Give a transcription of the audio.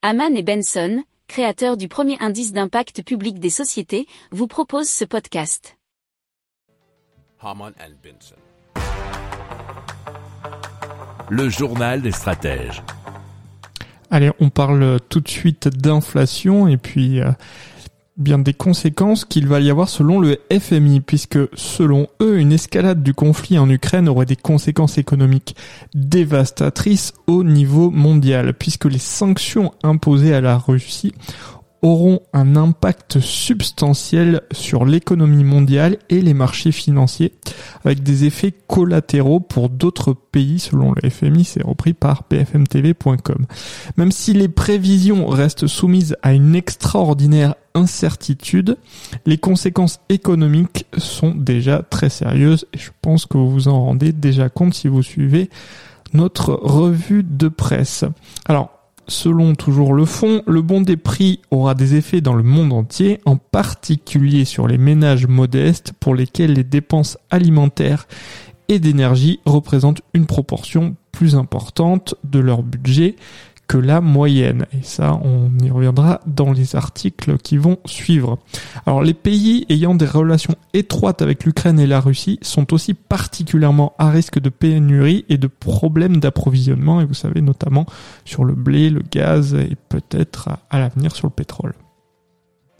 Haman et Benson, créateurs du premier indice d'impact public des sociétés, vous proposent ce podcast. Haman and Benson. Le journal des stratèges. Allez, on parle tout de suite d'inflation et puis euh, bien des conséquences qu'il va y avoir selon le FMI, puisque selon eux, une escalade du conflit en Ukraine aurait des conséquences économiques dévastatrices au niveau mondial, puisque les sanctions imposées à la Russie auront un impact substantiel sur l'économie mondiale et les marchés financiers, avec des effets collatéraux pour d'autres pays, selon le FMI, c'est repris par bfmtv.com. Même si les prévisions restent soumises à une extraordinaire incertitude, les conséquences économiques sont déjà très sérieuses et je pense que vous vous en rendez déjà compte si vous suivez notre revue de presse. Alors, Selon toujours le fonds, le bond des prix aura des effets dans le monde entier, en particulier sur les ménages modestes pour lesquels les dépenses alimentaires et d'énergie représentent une proportion plus importante de leur budget que la moyenne. Et ça, on y reviendra dans les articles qui vont suivre. Alors, les pays ayant des relations étroites avec l'Ukraine et la Russie sont aussi particulièrement à risque de pénurie et de problèmes d'approvisionnement, et vous savez, notamment sur le blé, le gaz et peut-être à l'avenir sur le pétrole.